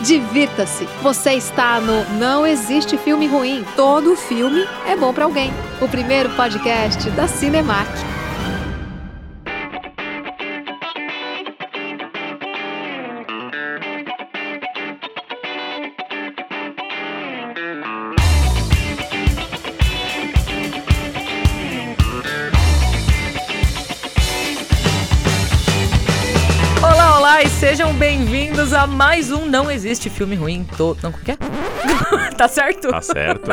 Divirta-se. Você está no Não Existe Filme Ruim. Todo filme é bom para alguém. O primeiro podcast da Cinemark. A mais um Não Existe Filme Ruim. Tô... Não, que é? tá certo? Tá certo.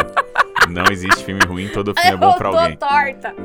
Não existe filme ruim, todo filme é bom pra Eu alguém. tô torta.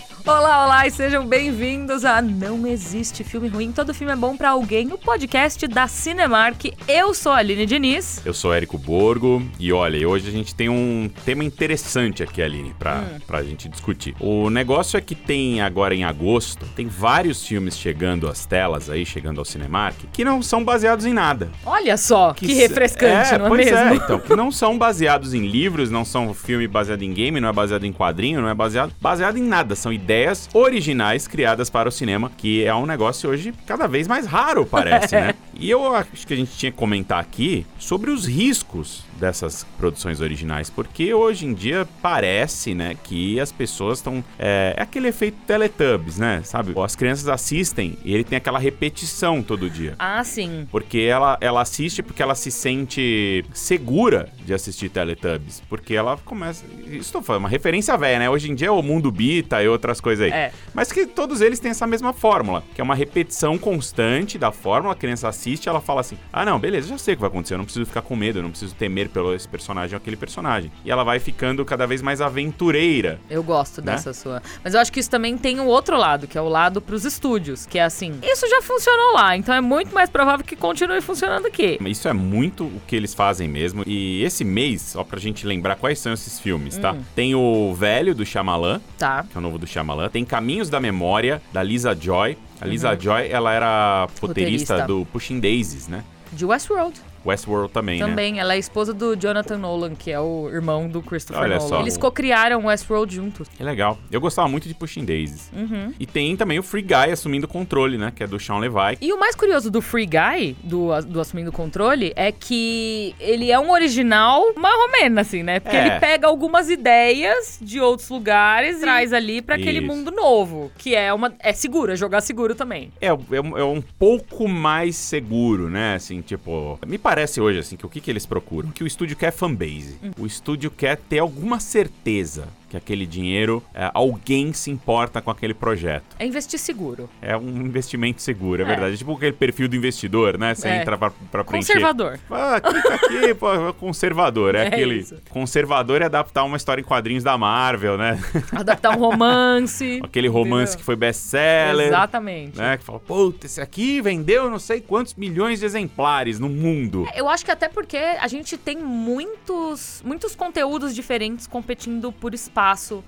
Olá, olá e sejam bem-vindos a Não Existe Filme Ruim, todo filme é bom pra alguém, o podcast da Cinemark. Eu sou a Aline Diniz. Eu sou Érico Borgo e olha, hoje a gente tem um tema interessante aqui, Aline, pra, Hum. pra gente discutir. O negócio é que tem agora em agosto, tem vários filmes chegando às telas aí, chegando ao Cinemark, que não são baseados em nada. Olha só, que, se- refrescante, não é pois mesmo? É, então, que não são baseados em livros, não são filme baseado em game, não é baseado em quadrinho, não é baseado, baseado em nada. São ideias originais criadas para o cinema, que é um negócio hoje cada vez mais raro, parece, né? E eu acho que a gente tinha que comentar aqui sobre os riscos dessas produções originais, porque hoje em dia parece, né, que as pessoas estão... É, é aquele efeito Teletubbies, né, sabe? As crianças assistem e ele tem aquela repetição todo dia. Ah, sim. Porque ela, ela assiste porque ela se sente segura de assistir Teletubbies. Porque ela começa. Isso falando, uma referência velha, né? Hoje em dia é o mundo Bita e outras coisas aí. É. Mas que todos eles têm essa mesma fórmula, que é uma repetição constante da fórmula. A criança assiste ela fala assim: ah, não, beleza, já sei o que vai acontecer. Eu não preciso ficar com medo, eu não preciso temer pelo esse personagem ou aquele personagem. E ela vai ficando cada vez mais aventureira. Eu gosto Né? dessa sua. Mas eu acho que isso também tem um outro lado, que é o lado pros estúdios, que é assim, isso já funcionou lá, então é muito mais provável que continue funcionando aqui. Isso é muito o que eles fazem mesmo. E esse mês, só pra gente lembrar quais são esses filmes, tá? Tem o Velho do Shyamalan, Tá. que é o novo do Shyamalan. Tem Caminhos da Memória, da Lisa Joy. A Lisa Joy, ela era roteirista, Roteirista. do Pushing Daisies, né? De Westworld. Westworld também, né? Também, ela é esposa do Jonathan Nolan, que é o irmão do Christopher Olha Nolan. só. Eles co-criaram Westworld juntos. É legal. Eu gostava muito de Pushing Daisies. Uhum. E tem também o Free Guy assumindo o controle, né? Que é do Sean Levy. E o mais curioso do Free Guy, do, do Assumindo o Controle, é que ele é um original marromeno, assim, né? Porque É. ele pega algumas ideias de outros lugares e traz ali pra aquele Isso. mundo novo, que é uma é seguro, é jogar seguro também. É, é, um- é um pouco mais seguro, né? Assim, tipo. Me parece hoje, assim, que o que, que eles procuram? Que o estúdio quer fanbase. O estúdio quer ter alguma certeza que aquele dinheiro, é, alguém se importa com aquele projeto. É investir seguro. É um investimento seguro, é, É. verdade. É tipo aquele perfil do investidor, né? Você É. entra pra, pra preencher. Conservador. Ah, clica aqui, pô, conservador. É, É aquele. isso. Conservador é adaptar uma história em quadrinhos da Marvel, né? Adaptar um romance. Aquele romance Entendeu? que foi best-seller. Exatamente. Né, que fala, puta, esse aqui vendeu não sei quantos milhões de exemplares no mundo. Eu acho que até porque a gente tem muitos, muitos conteúdos diferentes competindo por espaço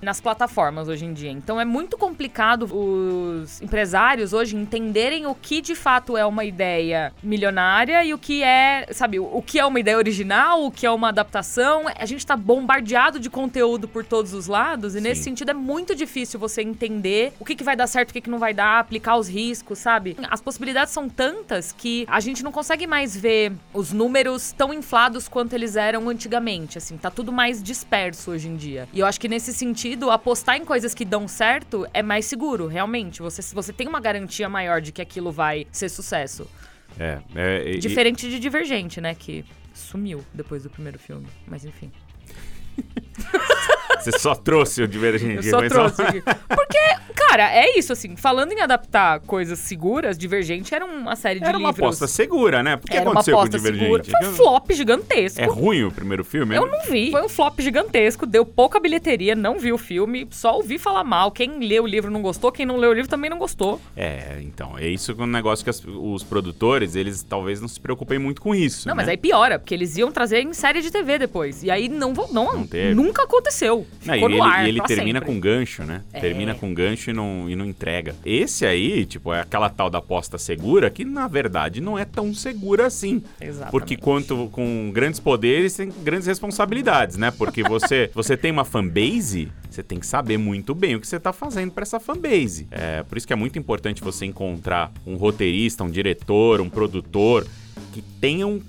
nas plataformas hoje em dia. Então é muito complicado os empresários hoje entenderem o que de fato é uma ideia milionária e o que é, sabe, o que é uma ideia original, o que é uma adaptação. A gente tá bombardeado de conteúdo por todos os lados e nesse Sim. sentido é muito difícil você entender o que, que vai dar certo, o que, que não vai dar, aplicar os riscos, sabe? As possibilidades são tantas que a gente não consegue mais ver os números tão inflados quanto eles eram antigamente, assim, tá tudo mais disperso hoje em dia. E eu acho que nesse sentido, apostar em coisas que dão certo é mais seguro, realmente. Você, você tem uma garantia maior de que aquilo vai ser sucesso. É, é, e- Diferente de Divergente, né, que sumiu depois do primeiro filme, mas enfim. Você só trouxe o Divergente. Eu só trouxe aqui. Porque, cara, é isso, assim. Falando em adaptar coisas seguras, Divergente era uma série de Era uma livros. aposta segura, né? O que era uma aconteceu com o aposta segura. Divergente? Foi um flop gigantesco. É ruim o primeiro filme? Eu não vi. Foi um flop gigantesco, deu pouca bilheteria, não vi o filme, só ouvi falar mal. Quem leu o livro não gostou, quem não leu o livro também não gostou. É, então, é isso que é um negócio que as- os produtores, eles talvez não se preocupem muito com isso. Não, né? mas aí piora, porque eles iam trazer em série de TV depois. E aí não, não, Não teve. nunca aconteceu. Não, e ele, ar e ele termina sempre. com gancho, né? É. Termina com gancho e não, e não entrega. Esse aí, tipo, é aquela tal da aposta segura que, na verdade, não é tão segura assim. Exatamente. Porque quanto com grandes poderes tem grandes responsabilidades, né? Porque você, você tem uma fanbase, você tem que saber muito bem o que você tá fazendo pra essa fanbase. É, por isso que é muito importante você encontrar um roteirista, um diretor, um produtor que tenham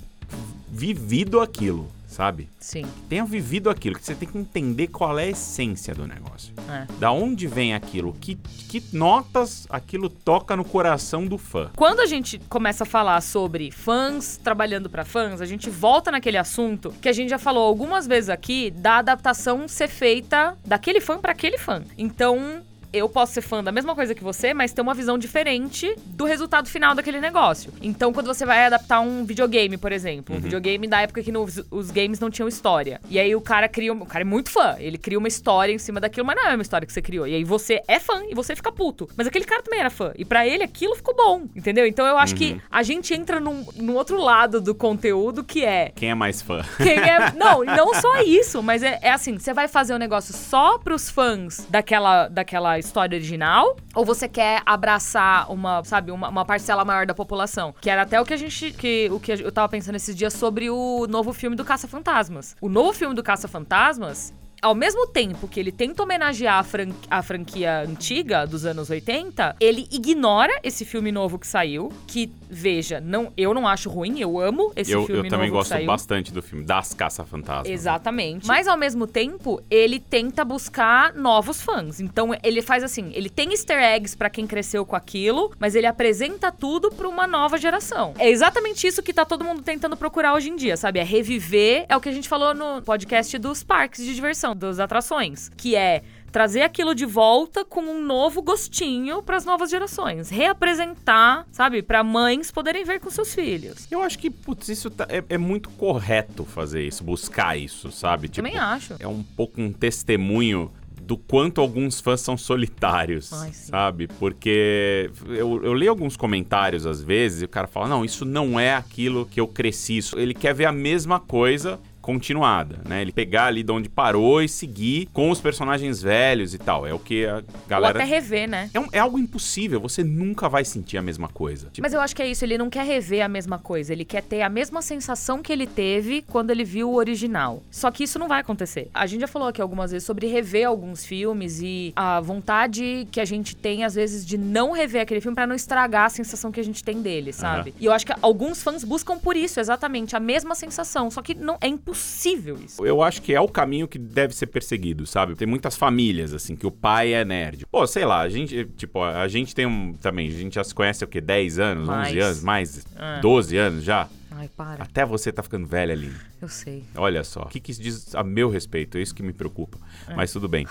vivido aquilo, sabe? Sim. Que tenham vivido aquilo, que você tem que entender qual é a essência do negócio. É. Da onde vem aquilo? Que, que notas aquilo toca no coração do fã? Quando a gente começa a falar sobre fãs trabalhando pra fãs, a gente volta naquele assunto que a gente já falou algumas vezes aqui da adaptação ser feita daquele fã pra aquele fã. Então, eu posso ser fã da mesma coisa que você, mas ter uma visão diferente do resultado final daquele negócio. Então, quando você vai adaptar um videogame, por exemplo, um videogame da época que nos- os games não tinham história. E aí o cara cria. O cara é muito fã. Ele cria uma história em cima daquilo, mas não é uma história que você criou. E aí você é fã e você fica puto. Mas aquele cara também era fã. E pra ele aquilo ficou bom. Entendeu? Então eu acho que a gente entra num, num outro lado do conteúdo que é Quem é mais fã? quem é. Não, não só isso, mas é, é assim: você vai fazer um negócio só pros fãs daquela, daquela história original? Ou você quer abraçar uma, sabe, uma, uma parcela maior da população? Que era até o que a gente. Que, o que eu tava pensando esses dias sobre o novo filme do Caça-Fantasmas. O novo filme do Caça-Fantasmas. Ao mesmo tempo que ele tenta homenagear a, fran- a franquia antiga dos anos 80, ele ignora esse filme novo que saiu. Que, veja, não, eu não acho ruim, eu amo esse Eu, filme eu também novo gosto bastante do filme, das Caça-Fantasmas. Exatamente. Mas ao mesmo tempo, ele tenta buscar novos fãs. Então ele faz assim, ele tem easter eggs pra quem cresceu com aquilo, mas ele apresenta tudo pra uma nova geração. É exatamente isso que tá todo mundo tentando procurar hoje em dia, sabe? É reviver, é o que a gente falou no podcast dos parques de diversão, das atrações, que é trazer aquilo de volta com um novo gostinho pras novas gerações, reapresentar, sabe, Pra mães poderem ver com seus filhos. Eu acho que, putz, isso tá- é, é muito correto fazer isso, buscar isso, sabe? Tipo, Também acho. é um pouco um testemunho do quanto alguns fãs são solitários, Ai, sabe? Porque eu, eu leio alguns comentários às vezes e o cara fala: não, isso não é aquilo que eu cresci. Isso, ele quer ver a mesma coisa continuada, né? Ele pegar ali de onde parou e seguir com os personagens velhos e tal. É o que a Ou galera. até rever, né? É, um- é algo impossível, você nunca vai sentir a mesma coisa. Tipo, Mas eu acho que é isso, ele não quer rever a mesma coisa, ele quer ter a mesma sensação que ele teve quando ele viu o original. Só que isso não vai acontecer. A gente já falou aqui algumas vezes sobre rever alguns filmes e a vontade que a gente tem, às vezes, de não rever aquele filme pra não estragar a sensação que a gente tem dele, sabe? E eu acho que alguns fãs buscam por isso, exatamente, a mesma sensação. Só que não é impossível isso. Eu acho que é o caminho que deve ser perseguido, sabe? Tem muitas famílias, assim, que o pai é nerd. Pô, sei lá, a gente, tipo, a gente tem um. Também, a gente já se conhece o quê? 10 anos, Mais. 11 anos, mais É. 12 anos já? Ai, para, Até você tá ficando velha ali. eu sei. Olha só. O que, que isso diz a meu respeito? É isso que me preocupa. É. Mas tudo bem.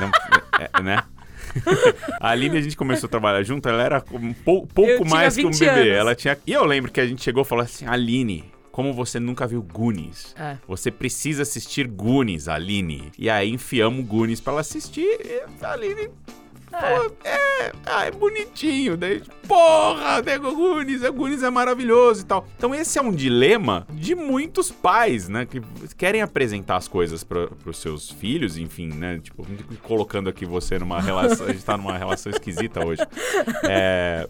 Não, é- é, né? A Aline, a gente começou a trabalhar junto, ela era um pou- pouco mais que um 20 bebê. anos. Ela tinha. E eu lembro que a gente chegou e falou assim: Aline, como você nunca viu Goonies? É. Você precisa assistir Goonies, Aline. E aí enfiamos Goonies pra ela assistir. E a Aline falou: É, ah, é bonitinho. Daí, porra, Goonies, o Goonies é maravilhoso e tal. Então esse é um dilema de muitos pais, né? Que querem apresentar as coisas para pros seus filhos, enfim, né? Tipo, colocando aqui você numa relação. A gente tá numa relação esquisita hoje. É,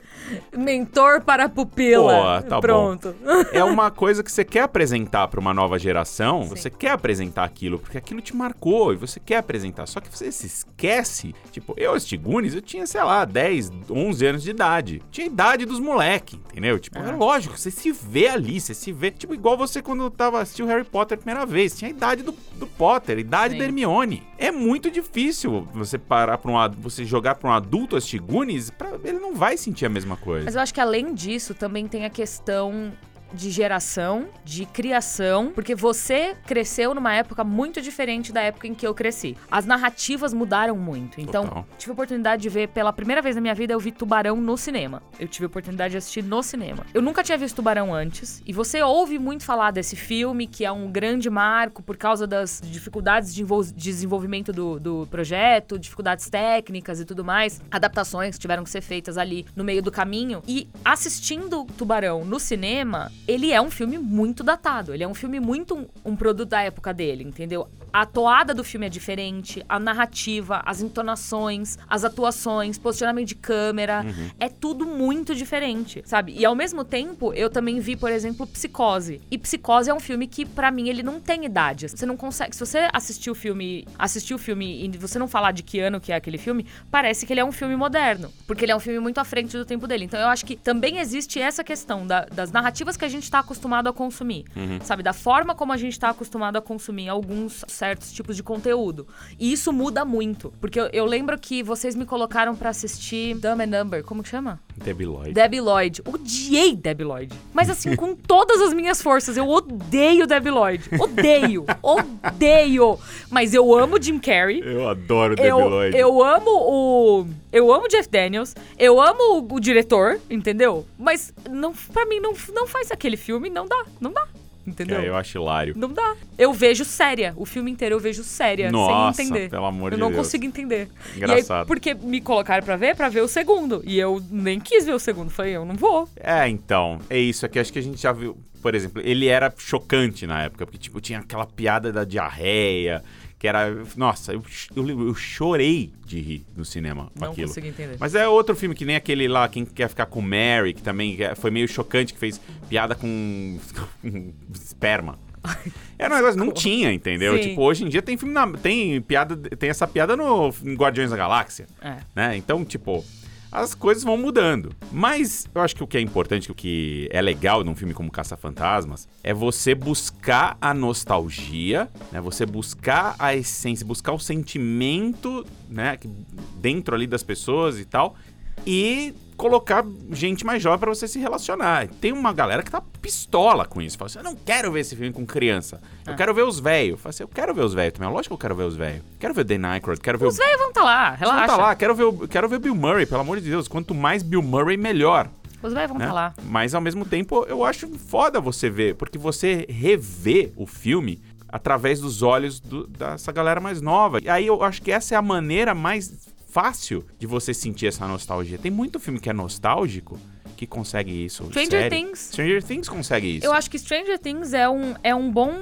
Mentor para a pupila. Pô, tá bom. Pronto. é uma coisa que você quer apresentar pra uma nova geração, você quer apresentar aquilo, porque aquilo te marcou e você quer apresentar. Só que você se esquece. Tipo, eu assisti Goonies, eu tinha, sei lá, 10, 11 anos de idade. Tinha a idade dos moleque, entendeu? Tipo, é lógico, você se vê ali, você se vê. Tipo, igual você quando tava assistindo Harry Potter a primeira vez. Tinha a idade do, do Potter, a idade Sim. da Hermione. É muito difícil você parar pra um você jogar pra um adulto assistir Goonies, pra, ele não vai sentir a mesma coisa. Mas eu acho que além disso, também tem a questão de geração, de criação, porque você cresceu numa época muito diferente da época em que eu cresci. As narrativas mudaram muito. Então, Total. tive a oportunidade de ver pela primeira vez na minha vida eu vi Tubarão no cinema. Eu tive a oportunidade de assistir no cinema. Eu nunca tinha visto Tubarão antes, e você ouve muito falar desse filme, que é um grande marco por causa das dificuldades de envol- desenvolvimento do, do projeto, dificuldades técnicas e tudo mais, adaptações que tiveram que ser feitas ali no meio do caminho. E assistindo Tubarão no cinema, ele é um filme muito datado. Ele é um filme muito um, um produto da época dele, entendeu? A toada do filme é diferente, a narrativa, as entonações, as atuações, posicionamento de câmera, é tudo muito diferente, sabe? E ao mesmo tempo, eu também vi, por exemplo, Psicose. E Psicose é um filme que, pra mim, ele não tem idade. Você não consegue. Se você assistir o filme, assistir o filme e você não falar de que ano que é aquele filme, parece que ele é um filme moderno. Porque ele é um filme muito à frente do tempo dele. Então eu acho que também existe essa questão da- das narrativas que a gente tá acostumado a consumir. Sabe? Da forma como a gente tá acostumado a consumir alguns certos tipos de conteúdo. E isso muda muito. Porque eu, eu lembro que vocês me colocaram pra assistir Dumb and Number. Como que chama? Debbie Lloyd. Debbie Lloyd. Odiei Debbie Lloyd. Mas assim, com todas as minhas forças, eu odeio Debbie Lloyd. Odeio. odeio. Mas eu amo Jim Carrey. Eu adoro Debbie Eu, Lloyd. eu amo o. Eu amo Jeff Daniels. Eu amo o, o diretor, entendeu? Mas não, pra mim não, não faz aquele filme, não dá. Não dá. Entendeu? É, eu acho hilário. Não dá. Eu vejo séria. O filme inteiro eu vejo séria, Nossa, sem entender. pelo amor eu de não Deus. consigo entender. Engraçado. aí, porque me colocaram pra ver, pra ver o segundo. E eu nem quis ver o segundo. Falei, eu não vou. É, então, é isso aqui. Acho que a gente já viu, por exemplo, ele era chocante na época, porque, tipo, tinha aquela piada da diarreia, que era. Nossa, eu, eu, eu chorei de rir no cinema com Não aquilo. consigo entender. Mas é outro filme que nem aquele lá, Quem Quer Ficar com Mary, que também é- foi meio chocante, que fez piada com, com esperma. Era um negócio não tinha, entendeu? Sim. Tipo, hoje em dia tem filme na, tem piada, tem essa piada no em Guardiões da Galáxia É. né? Então, tipo, as coisas vão mudando. Mas eu acho que o que é importante, o que é legal num filme como Caça-Fantasmas, é você buscar a nostalgia, né? Você buscar a essência, buscar o sentimento, né? Dentro ali das pessoas e tal. E colocar gente mais jovem pra você se relacionar. Tem uma galera que tá pistola com isso. Fala assim, eu não quero ver esse filme com criança. Eu Ah. quero ver os velhos. Fala assim, eu quero ver os velhos também. Lógico que eu quero ver os velhos. Quero ver o Dan Aykroyd, quero ver Os o velhos vão estar lá, Relaxa. relaxa. tá lá, quero ver, o, quero ver Bill Murray, pelo amor de Deus. Quanto mais Bill Murray, melhor. Os velhos vão né? estar lá. Mas ao mesmo tempo, eu acho foda você ver, porque você revê o filme através dos olhos do- dessa galera mais nova. E aí eu acho que essa é a maneira mais fácil de você sentir essa nostalgia. Tem muito filme que é nostálgico que consegue isso. Stranger série. Things. Stranger Things consegue isso. Eu acho que Stranger Things é um, é um bom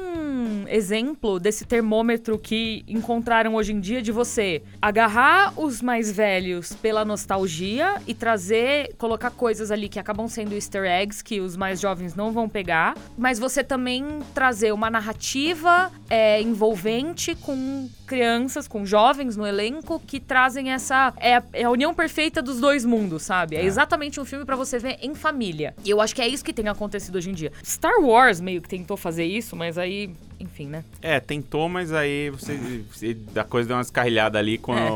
exemplo desse termômetro que encontraram hoje em dia de você agarrar os mais velhos pela nostalgia e trazer, colocar coisas ali que acabam sendo easter eggs que os mais jovens não vão pegar, mas você também trazer uma narrativa é, envolvente com crianças, com jovens no elenco que trazem essa é, a- é a união perfeita dos dois mundos, sabe? É, É. exatamente um filme pra você ver em família. E eu acho que é isso que tem acontecido hoje em dia. Star Wars meio que tentou fazer isso, mas aí, enfim, né? É, tentou, mas aí você, você- a coisa deu uma escarrilhada ali com. É.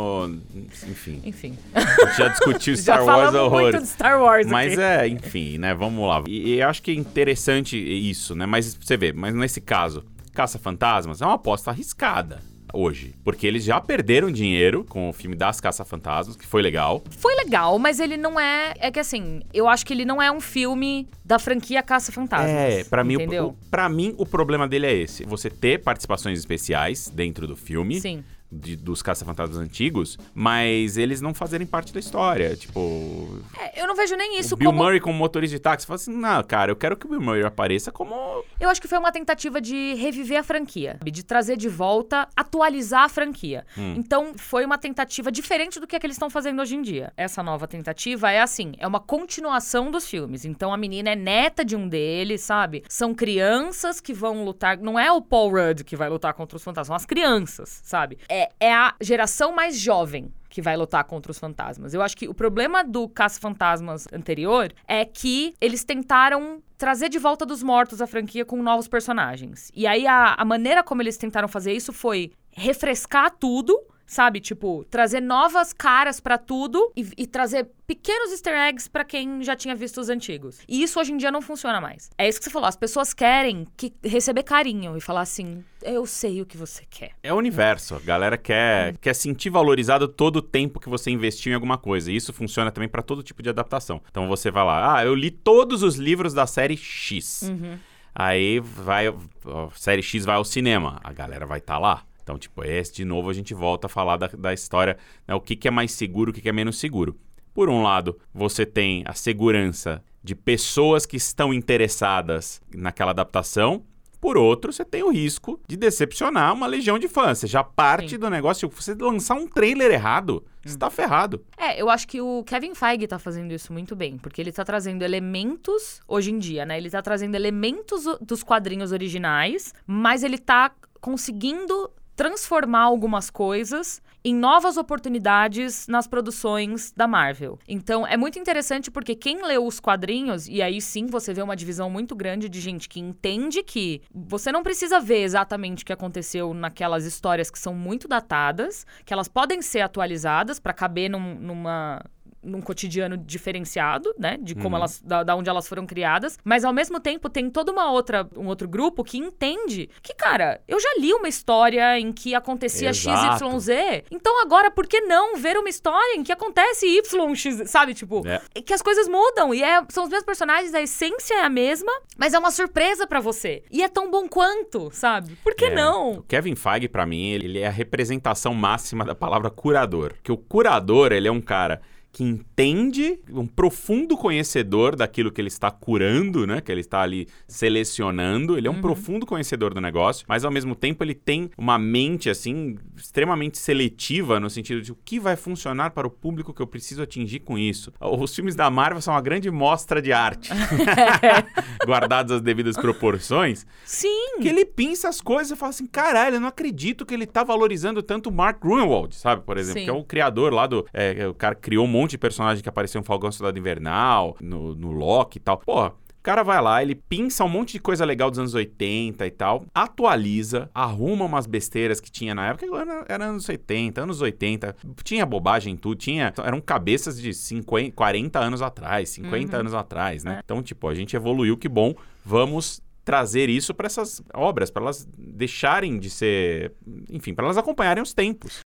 Enfim. Enfim. A gente já discutiu Star Já Wars horrores. muito de Star Wars Mas aqui. é, enfim, né? Vamos lá. E, e eu acho que é interessante isso, né? Mas você vê, mas nesse caso, Caça-Fantasmas é uma aposta arriscada hoje. Porque eles já perderam dinheiro com o filme das Caça-Fantasmas, que foi legal. Foi legal, mas ele não é. É que assim, eu acho que ele não é um filme da franquia Caça-Fantasmas. É, pra mim, o, entendeu? o, pra mim, o problema dele é esse. Você ter participações especiais dentro do filme. Sim. De- dos caça-fantasmas antigos, mas eles não fazerem parte da história. Tipo, É, eu não vejo nem isso o Bill como. Murray como motorista de táxi, fala assim, não, cara, eu quero que o Bill Murray apareça como Eu acho que foi uma tentativa de reviver a franquia, de trazer de volta, atualizar a franquia. Hum. Então, foi uma tentativa diferente do que, é que eles estão fazendo hoje em dia. Essa nova tentativa é assim, é uma continuação dos filmes. Então, a menina é neta de um deles, sabe? São crianças que vão lutar, não é o Paul Rudd que vai lutar contra os fantasmas, são as crianças, sabe? É, é a geração mais jovem que vai lutar contra os fantasmas. Eu acho que o problema do Caça-Fantasmas anterior é que eles tentaram trazer de volta dos mortos a franquia com novos personagens. E aí a, a maneira como eles tentaram fazer isso foi refrescar tudo. Sabe, tipo, trazer novas caras pra tudo e, e trazer pequenos easter eggs pra quem já tinha visto os antigos. E isso hoje em dia não funciona mais. É isso que você falou, as pessoas querem que, receber carinho e falar assim: eu sei o que você quer. É o universo. A galera quer, quer sentir valorizado todo o tempo que você investiu em alguma coisa. E isso funciona também pra todo tipo de adaptação. Então você vai lá, ah, eu li todos os livros da série X. Uhum. Aí vai, ó, série X vai ao cinema. A galera vai estar lá. Então, tipo, esse de novo a gente volta a falar da, da história, né, o que, que é mais seguro, o que, que é menos seguro. Por um lado, você tem a segurança de pessoas que estão interessadas naquela adaptação. Por outro, você tem o risco de decepcionar uma legião de fãs. Você já parte Sim. do negócio. Se você lançar um trailer errado, você tá ferrado. É, eu acho que o Kevin Feige tá fazendo isso muito bem, porque ele tá trazendo elementos, hoje em dia, né? Ele tá trazendo elementos dos quadrinhos originais, mas ele tá conseguindo transformar algumas coisas em novas oportunidades nas produções da Marvel. Então, é muito interessante porque quem leu os quadrinhos, e aí sim você vê uma divisão muito grande de gente que entende que você não precisa ver exatamente o que aconteceu naquelas histórias que são muito datadas, que elas podem ser atualizadas para caber num- numa num cotidiano diferenciado, né, de como elas da, da onde elas foram criadas, mas ao mesmo tempo tem toda uma outra um outro grupo que entende que, cara, eu já li uma história em que acontecia Exato. XYZ, então agora por que não ver uma história em que acontece YX, sabe, tipo, É. que as coisas mudam e é- são os mesmos personagens, a essência é a mesma, mas é uma surpresa pra você. E é tão bom quanto, sabe? Por que É, O não? Kevin Feige, pra mim, ele ele é a representação máxima da palavra curador. Que o curador, ele é um cara que entende, um profundo conhecedor daquilo que ele está curando, né? Que ele está ali selecionando. Ele é um profundo conhecedor do negócio, mas ao mesmo tempo ele tem uma mente, assim, extremamente seletiva no sentido de o que vai funcionar para o público que eu preciso atingir com isso. Os filmes da Marvel são uma grande mostra de arte, guardadas as devidas proporções Sim. que ele pinça as coisas e fala assim, caralho, eu não acredito que ele tá valorizando tanto o Mark Grunewald, sabe, por exemplo, Sim. que é o criador lá do... é, o cara criou um monte de personagem que apareceu no Falcão Soldado Invernal, no, no Loki e tal. Porra, o cara vai lá, ele pinça um monte de coisa legal dos anos 80 e tal, atualiza, arruma umas besteiras que tinha na época, era, era anos 70, anos 80, tinha bobagem em tudo, tinha, eram cabeças de 50, 40 anos atrás, 50 anos atrás, né? Então, tipo, a gente evoluiu, que bom, vamos trazer isso para essas obras, para elas deixarem de ser, enfim, para elas acompanharem os tempos.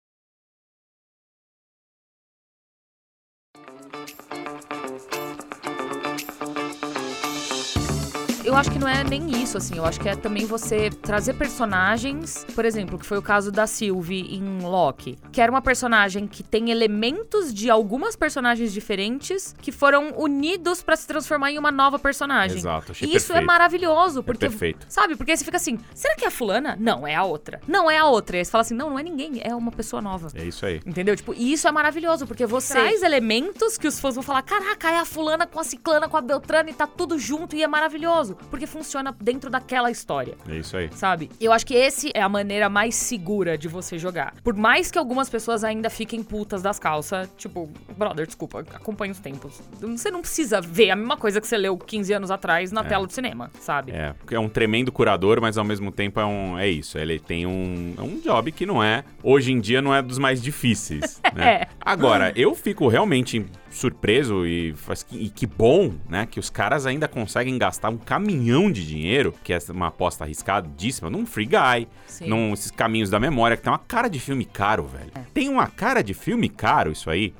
Eu acho que não é nem isso, assim. Eu acho que é também você trazer personagens, por exemplo, que foi o caso da Sylvie em Loki, que era uma personagem que tem elementos de algumas personagens diferentes que foram unidos pra se transformar em uma nova personagem. Exato, achei E isso é perfeito. maravilhoso, porque perfeito. sabe? Porque aí você fica assim, será que é a fulana? Não, é a outra. Não é a outra. E aí você fala assim, não, não é ninguém, é uma pessoa nova. É isso aí. Entendeu? Tipo, e isso é maravilhoso, porque você traz elementos que os fãs vão falar: caraca, é a fulana com a ciclana, com a Beltrana e tá tudo junto e é maravilhoso. Porque funciona dentro daquela história. É isso aí. Sabe? Eu acho que esse é a maneira mais segura de você jogar. Por mais que algumas pessoas ainda fiquem putas das calças, tipo, brother, desculpa, acompanha os tempos. Você não precisa ver a mesma coisa que você leu 15 anos atrás na tela do cinema, sabe? É, porque é um tremendo curador, mas ao mesmo tempo é um é isso. Ele tem um, é um job que não é, hoje em dia não é dos mais difíceis, né? É. Agora, eu fico realmente surpreso e, faz que, e que bom, né, que os caras ainda conseguem gastar um caminhão de dinheiro, que é uma aposta arriscadíssima, num Free Guy, Sim. num esses caminhos da memória, que tem uma cara de filme caro, velho. Tem uma cara de filme caro isso aí,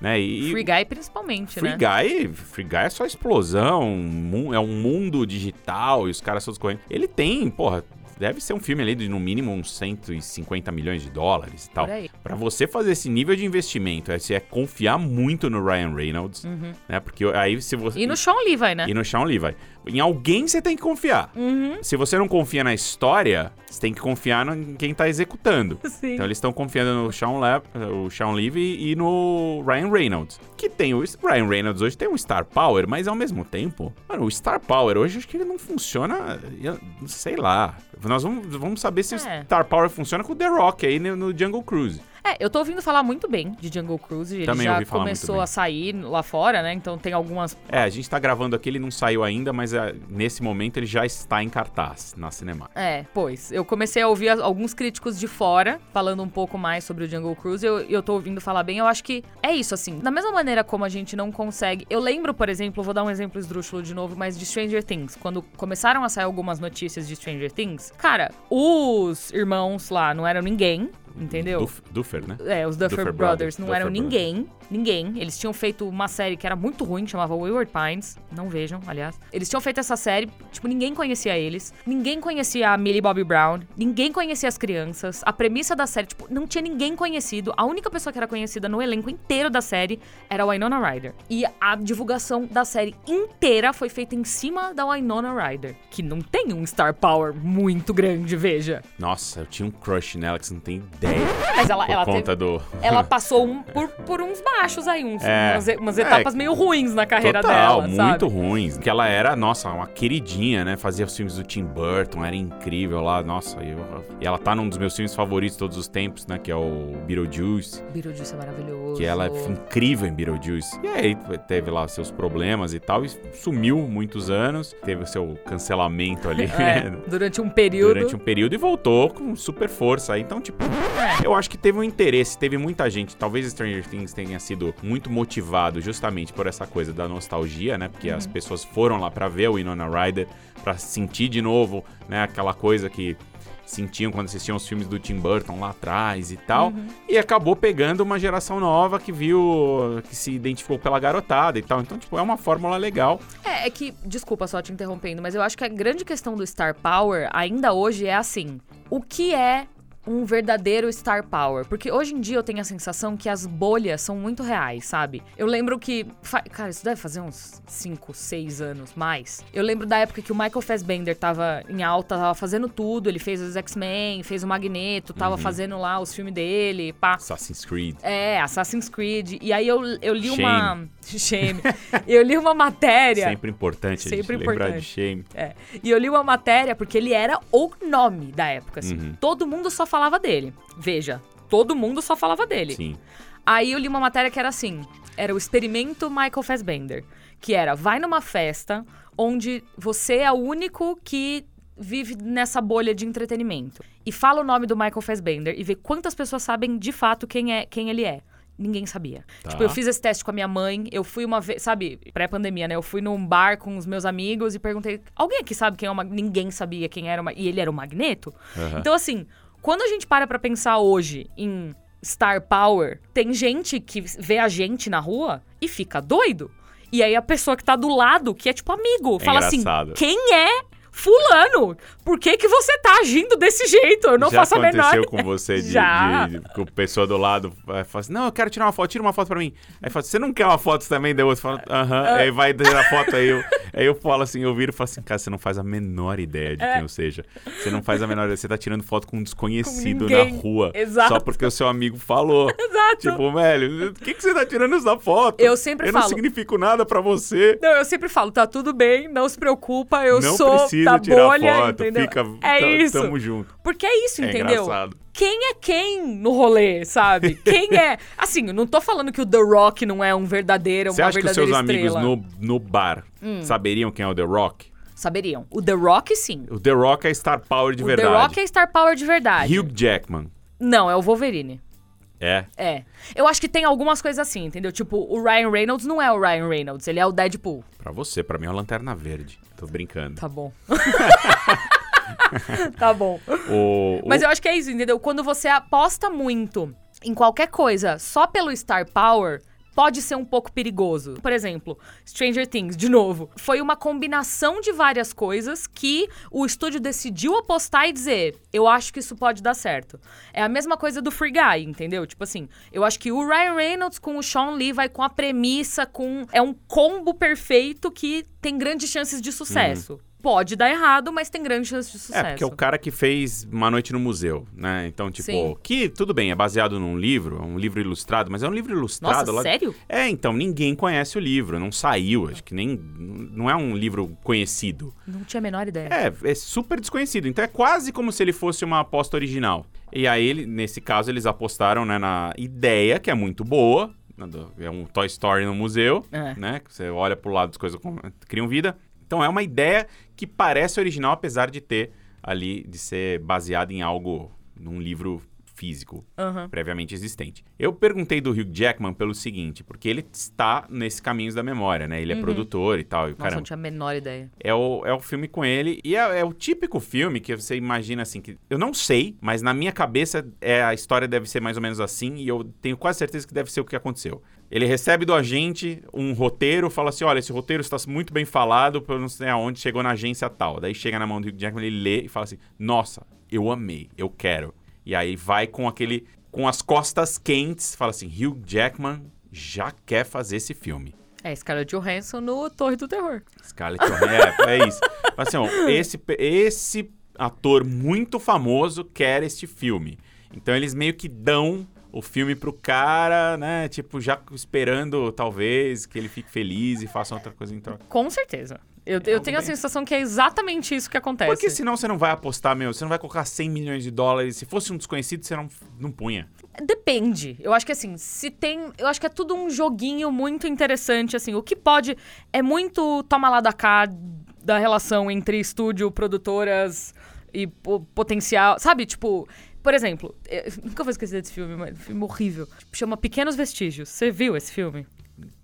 né? E, Free Guy principalmente, Free né? Guy, Free Guy é só explosão, é um mundo digital e os caras todos correndo. Ele tem, porra, deve ser um filme ali de no mínimo uns 150 milhões de dólares e tal. Pra você fazer esse nível de investimento, é, você é confiar muito no Ryan Reynolds, né? Porque aí se você Uhum. E no Sean Levi, né? e no Sean Levi. Em alguém você tem que confiar. Uhum. Se você não confia na história, você tem que confiar em quem tá executando. Sim. Então eles estão confiando no Sean, Le o Sean Levy e no Ryan Reynolds. Que tem o Ryan Reynolds hoje tem um Star Power, mas ao mesmo tempo, mano, o Star Power hoje acho que ele não funciona, eu- sei lá. Nós vamos, vamos saber se É. o Star Power funciona com o The Rock aí no, no Jungle Cruise. É, eu tô ouvindo falar muito bem de Jungle Cruise. Ele Também já começou a sair lá fora, né? Então tem algumas. É, a gente tá gravando aqui, ele não saiu ainda, mas é, nesse momento ele já está em cartaz na Cinema. É, pois. Eu comecei a ouvir alguns críticos de fora falando um pouco mais sobre o Jungle Cruise. Eu, eu tô ouvindo falar bem. Eu acho que é isso, assim. Da mesma maneira como a gente não consegue. Eu lembro, por exemplo, vou dar um exemplo esdrúxulo de novo, mas de Stranger Things. Quando começaram a sair algumas notícias de Stranger Things, cara, os irmãos lá não eram ninguém. Entendeu? Duf- Duffer, né? É, os Duffer, Duffer Brothers Brothers, não Duffer eram Brothers. ninguém, ninguém. Eles tinham feito uma série que era muito ruim, que chamava Wayward Pines. Não vejam, aliás. Eles tinham feito essa série, tipo, ninguém conhecia eles. Ninguém conhecia a Millie Bobby Brown. Ninguém conhecia as crianças. A premissa da série, tipo, não tinha ninguém conhecido. A única pessoa que era conhecida no elenco inteiro da série era a Winona Ryder. E a divulgação da série inteira foi feita em cima da Winona Ryder, que não tem um star power muito grande, veja. Nossa, eu tinha um crush nela que você não tem ideia. Mas ela, por ela conta teve- do. ela passou um, por, por uns baixos aí, uns, É. umas, umas É, etapas meio ruins na carreira Total, dela, muito sabe? ruins. Que ela era, nossa, uma queridinha, né? Fazia os filmes do Tim Burton, era incrível lá, nossa. E, eu- e ela tá num dos meus filmes favoritos de todos os tempos, né? Que é o Beetlejuice. Beetlejuice é maravilhoso. Que ela é incrível em Beetlejuice. E aí teve lá seus problemas e tal, e sumiu muitos anos. Teve o seu cancelamento ali. É, durante um período. Durante um período e voltou com super força. Então, tipo, É. eu acho que teve um interesse, teve muita gente. Talvez Stranger Things tenha sido muito motivado justamente por essa coisa da nostalgia, né? Porque Uhum. as pessoas foram lá pra ver o Winona Ryder, pra sentir de novo, né? Aquela coisa que sentiam quando assistiam os filmes do Tim Burton lá atrás e tal. Uhum. E acabou pegando uma geração nova que viu, que se identificou pela garotada e tal. Então, tipo, é uma fórmula legal. É, é que, desculpa só te interrompendo, mas eu acho que a grande questão do Star Power ainda hoje é assim: o que é um verdadeiro Star Power? Porque hoje em dia eu tenho a sensação que as bolhas são muito reais, sabe? Eu lembro que. Cara, isso deve fazer uns 5, 6 anos mais. Eu lembro da época que o Michael Fassbender tava em alta, tava fazendo tudo. Ele fez os X-Men, fez o Magneto, tava fazendo lá os filmes dele, pá. Assassin's Creed. É, Assassin's Creed. E aí eu, eu li uma. Shame. eu li uma matéria. Sempre importante Sempre lembrar importante. de Shame. É. E eu li uma matéria porque ele era o nome da época, assim. Uhum. Todo mundo só falava dele. Veja, todo mundo só falava dele. Sim. Aí eu li uma matéria que era assim: era o experimento Michael Fassbender. Que era, vai numa festa onde você é o único que vive nessa bolha de entretenimento. E fala o nome do Michael Fassbender e vê quantas pessoas sabem de fato quem é quem ele é. Ninguém sabia. Tá. Tipo, eu fiz esse teste com a minha mãe, eu fui uma vez, sabe, pré-pandemia, né? Eu fui num bar com os meus amigos e perguntei: alguém aqui sabe quem é o Mag-" Ninguém sabia quem era o Mag- E ele era o Magneto? Aham. Então, assim, quando a gente para pra pensar hoje em Star Power, tem gente que vê a gente na rua e fica doido. E aí a pessoa que tá do lado, que é tipo amigo, É fala assim: engraçado. quem é Fulano? Por que, que você tá agindo desse jeito? Eu não Já faço a menor. aconteceu com você de, Já. de, de- pessoa do lado vai falar assim, não, eu quero tirar uma foto, tira uma foto pra mim. Aí fala, você não quer uma foto também? Daí o outro fala, aham, Ah. aí vai tirar a foto, aí eu, aí eu falo assim, eu viro e falo assim, cara, você não faz a menor ideia de É. quem eu seja. Você não faz a menor ideia, você tá tirando foto com um desconhecido Com na rua. Exato. Só porque o seu amigo falou. Exato. Tipo, velho, o que, que você tá tirando essa foto? Eu sempre Eu não falo. significo nada pra você. Não, eu sempre falo, tá tudo bem, não se preocupa, eu não sou da tirar bolha, foto, entendeu? fica, é ta- isso. tamo junto. Porque é isso, É entendeu? engraçado. Quem é quem no rolê, sabe? Quem é. Assim, não tô falando que o The Rock não é um verdadeiro, uma Você acha que os seus amigos estrela. Hum. no, no bar saberiam quem é o The Rock? Saberiam. O The Rock, sim. O The Rock é Star Power de o verdade. The Rock é Star Power de verdade. Hugh Jackman. Não, é o Wolverine. É. É. Eu acho que tem algumas coisas assim, entendeu? Tipo, o Ryan Reynolds não é o Ryan Reynolds, ele é o Deadpool. Pra você, pra mim é uma lanterna verde. Tô brincando. Tá bom. tá bom. O, o- Mas eu acho que é isso, entendeu? Quando você aposta muito em qualquer coisa só pelo Star Power, pode ser um pouco perigoso. Por exemplo, Stranger Things, de novo, foi uma combinação de várias coisas que o estúdio decidiu apostar e dizer: eu acho que isso pode dar certo. É a mesma coisa do Free Guy, entendeu? Tipo assim, eu acho que o Ryan Reynolds com o Sean Lee vai com a premissa, com. É um combo perfeito que tem grandes chances de sucesso. Pode dar errado, mas tem grandes chances de sucesso. É, porque é o cara que fez Uma Noite no Museu, né? Então, tipo, Sim. que tudo bem, é baseado num livro, é um livro ilustrado, mas é um livro ilustrado Nossa, lá. sério? É, então, ninguém conhece o livro, não saiu, acho que nem. Não é um livro conhecido. Não tinha a menor ideia. É, é super desconhecido. Então é quase como se ele fosse uma aposta original. E aí, ele- nesse caso, eles apostaram né, na ideia, que é muito boa. né, É um Toy Story no museu, É. né? Você olha pro lado, as coisas criam vida. Então é uma ideia que parece original, apesar de ter ali, de ser baseada em algo, num livro físico Aham. previamente existente. Eu perguntei do Hugh Jackman pelo seguinte, porque ele está nesse Caminhos da Memória, né? Ele é produtor e tal. E, Uhum. Nossa, caramba, não tinha a menor ideia. é o, é o filme com ele. E é, é o típico filme que você imagina assim, que eu não sei, mas na minha cabeça é, a história deve ser mais ou menos assim, e eu tenho quase certeza que deve ser o que aconteceu. Ele recebe do agente um roteiro, fala assim: olha, esse roteiro está muito bem falado, eu não sei aonde, chegou na agência tal. Daí chega na mão do Hugh Jackman, ele lê e fala assim: nossa, eu amei, eu quero. E aí vai com aquele. com as costas quentes, fala assim: Hugh Jackman já quer fazer esse filme. É, Scarlett Johansson no Torre do Terror. Scarlett Johansson, é, é isso. Fala Assim, ó, esse, esse ator muito famoso quer este filme. Então eles meio que dão o filme pro cara, né? Tipo, já esperando, talvez, que ele fique feliz e faça outra coisa em troca. Com certeza. Eu, É eu tenho a bem- sensação que é exatamente isso que acontece. Porque senão você não vai apostar, meu, você não vai colocar 100 milhões de dólares. Se fosse um desconhecido, você não, não punha. Depende. Eu acho que assim, se tem. Eu acho que é tudo um joguinho muito interessante, assim. O que pode. É muito toma lá da cá da relação entre estúdio, produtoras e po- potencial. Sabe, tipo. Por exemplo, eu nunca vou esquecer desse filme, mas um filme horrível. Chama Pequenos Vestígios. Você viu esse filme?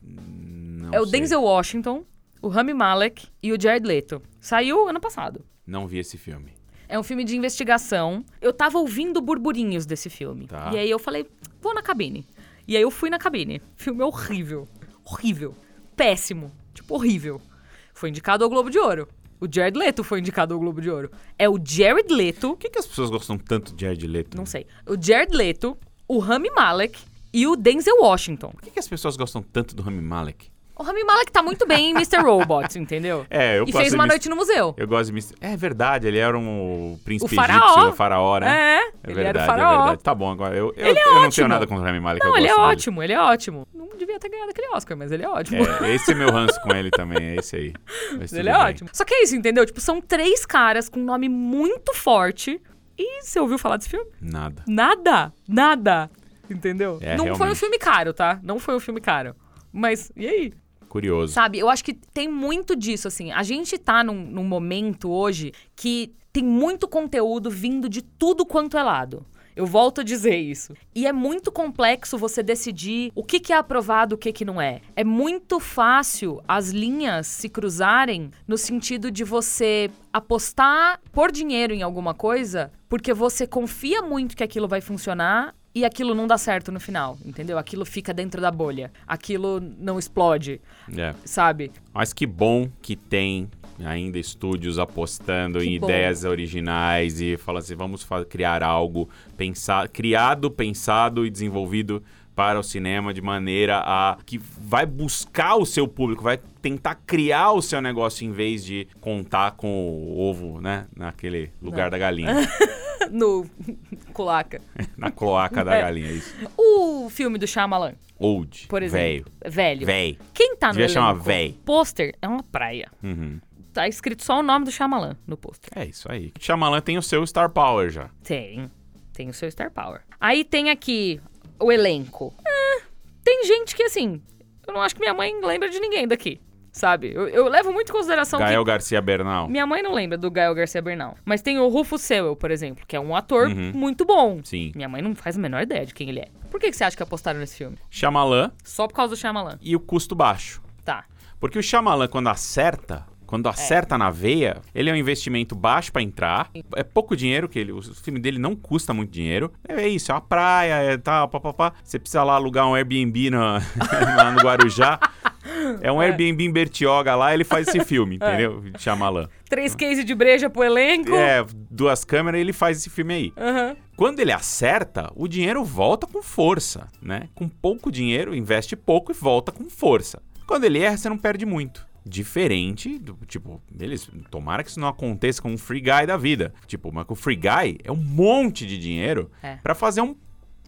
Não é o sei. Denzel Washington, o Rami Malek e o Jared Leto. Saiu ano passado. Não vi esse filme. É um filme de investigação. Eu tava ouvindo burburinhos desse filme. Tá. E aí eu falei, vou na cabine. E aí eu fui na cabine. Filme horrível. Horrível. Péssimo. Tipo, horrível. Foi indicado ao Globo de Ouro. O Jared Leto foi indicado ao Globo de Ouro. É o Jared Leto, Por que, que as pessoas gostam tanto de Jared Leto? não sei, o Jared Leto, o Rami Malek e o Denzel Washington. Por que, que as pessoas gostam tanto do Rami Malek? O Rami Malek tá muito bem em Mr. Robot, entendeu? É, eu E fez uma Mr. noite no museu. Eu gosto de Mr. É verdade, ele era um príncipe O faraó. egípcio, o faraó, né? É, É ele verdade, era o é faraó. verdade. Tá bom, agora eu, eu, Ele é eu não tenho ótimo. nada contra o Rami Malek. Não, ele é dele. ótimo, ele é ótimo. Devia ter ganhado aquele Oscar, mas ele é ótimo. É, esse é meu ranço com ele também, é esse aí. Mas ele é bem. ótimo. Só que é isso, entendeu? Tipo, são três caras com um nome muito forte. E você ouviu falar desse filme? Nada. Nada. Nada. Entendeu? É, Não foi um realmente. filme caro, tá? Não foi um filme caro. Mas, e aí? Curioso. Sabe, eu acho que tem muito disso, assim. A gente tá num, num momento hoje que tem muito conteúdo vindo de tudo quanto é lado. Eu volto a dizer isso. E é muito complexo você decidir o que, que é aprovado e o que, que não é. É muito fácil as linhas se cruzarem no sentido de você apostar por dinheiro em alguma coisa porque você confia muito que aquilo vai funcionar e aquilo não dá certo no final, entendeu? Aquilo fica dentro da bolha. Aquilo não explode É. sabe? Mas que bom que tem ainda estúdios apostando Que em bom. ideias originais e falando assim, vamos criar algo pensar, criado, pensado e desenvolvido para o cinema de maneira a que vai buscar o seu público, vai tentar criar o seu negócio em vez de contar com o ovo, né, naquele lugar Não. da galinha, no Culaca. na cloaca da É. galinha, é isso. O filme do Shyamalan, Old, por exemplo. velho, Velho. velho. Quem tá no Devia chamar elenco? véi. Pôster é uma praia. Uhum. Tá escrito só o nome do Shyamalan no pôster. É isso aí. Shyamalan tem o seu Star Power já. Tem. Tem o seu Star Power. Aí tem aqui o elenco. É, tem gente que, assim, eu não acho que minha mãe lembra de ninguém daqui, sabe? Eu, eu levo muito em consideração Gael que... Garcia Bernal. Minha mãe não lembra do Gael Garcia Bernal. Mas tem o Rufus Sewell, por exemplo, que é um ator Uhum. muito bom. Sim. Minha mãe não faz a menor ideia de quem ele é. Por que, que você acha que apostaram nesse filme? Shyamalan Só por causa do Shyamalan. e o custo baixo. Tá. Porque o Shyamalan, quando acerta, quando acerta na veia, ele é um investimento baixo pra entrar. É pouco dinheiro, que ele, o filme dele não custa muito dinheiro. É isso, é uma praia, é tal, papapá. Você precisa lá alugar um Airbnb na, lá no Guarujá. É um Airbnb em Bertioga lá, ele faz esse filme, entendeu? Shyamalan. Três cases de breja pro elenco. É, duas câmeras, ele faz esse filme aí. Aham. Quando ele acerta, o dinheiro volta com força, né? Com pouco dinheiro, investe pouco e volta com força. Quando ele erra, você não perde muito. Diferente do, tipo, eles, tomara que isso não aconteça com um free guy da vida. Tipo, mas com o free guy é um monte de dinheiro É. pra fazer um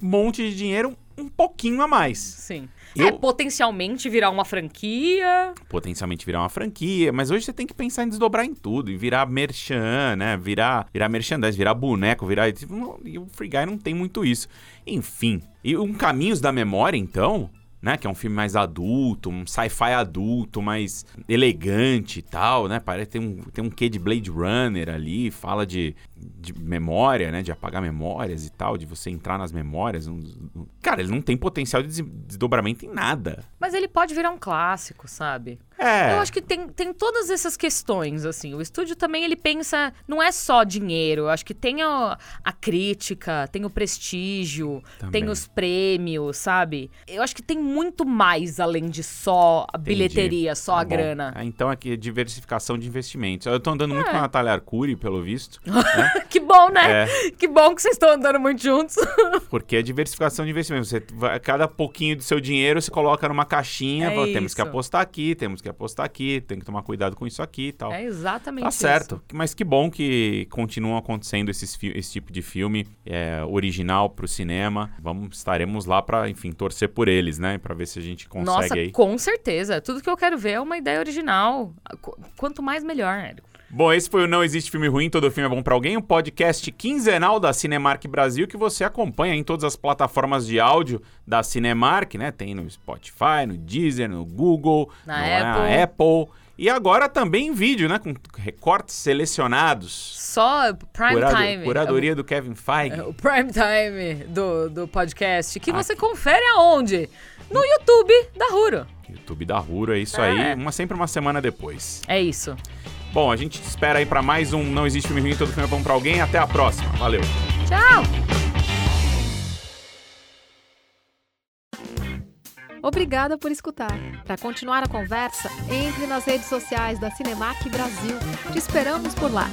monte de dinheiro um pouquinho a mais. Sim. Eu- É, potencialmente virar uma franquia. Potencialmente virar uma franquia, mas hoje você tem que pensar em desdobrar em tudo, em virar merchan, né? Virar, virar merchandise, virar boneco, virar. tipo, não- E o Free Guy não tem muito isso. Enfim. E um Caminhos da Memória, então, né? Que é um filme mais adulto, um sci-fi adulto, mais elegante e tal, né? Parece tem um, tem um quê de Blade Runner ali, fala de, de memória, né? De apagar memórias e tal, de você entrar nas memórias. Um, um... Cara, ele não tem potencial de desdobramento em nada. Mas ele pode virar um clássico, sabe? É. Eu acho que tem, tem todas essas questões, assim. O estúdio também, ele pensa... Não é só dinheiro. Eu acho que tem a, a crítica, tem o prestígio, Também. tem os prêmios, sabe? Eu acho que tem muito mais além de só a Entendi. bilheteria, só Tá a bom. grana. Ah, Então aqui é diversificação de investimentos. Eu tô andando muito É. com a Natália Arcuri, pelo visto, Que bom, né? É. Que bom que vocês estão andando muito juntos. porque é diversificação de investimentos. Você cada pouquinho do seu dinheiro você coloca numa caixinha, É fala, temos que apostar aqui, temos que apostar aqui, tem que tomar cuidado com isso aqui e tal. É exatamente Tá isso. certo. Mas que bom que continuam acontecendo esses esse tipo de filme é, original pro cinema. Vamos, estaremos lá pra, enfim, torcer por eles, né? Pra ver se a gente consegue Nossa, aí. com certeza. Tudo que eu quero ver é uma ideia original. Qu- Quanto mais, melhor, Érico. Bom, esse foi o Não Existe Filme Ruim, Todo Filme é Bom Pra Alguém, um podcast quinzenal da Cinemark Brasil que você acompanha em todas as plataformas de áudio da Cinemark, né? Tem no Spotify, no Deezer, no Google, Na no- Apple. Apple. E agora também em vídeo, né? Com recortes selecionados. Só prime Curado- time. Curadoria do Kevin Feige. É o prime time do, do podcast, que Ah. você confere aonde? No YouTube da Ruro. YouTube da Ruro, é isso É. aí. Uma, sempre uma semana depois. É isso. Bom, a gente te espera aí pra mais um Não Existe Filme Ruim, Todo Filme é Bom Pra Alguém. Até a próxima. Valeu. Tchau! Obrigada por escutar. Para continuar a conversa, entre nas redes sociais da Cinemark Brasil. Te esperamos por lá.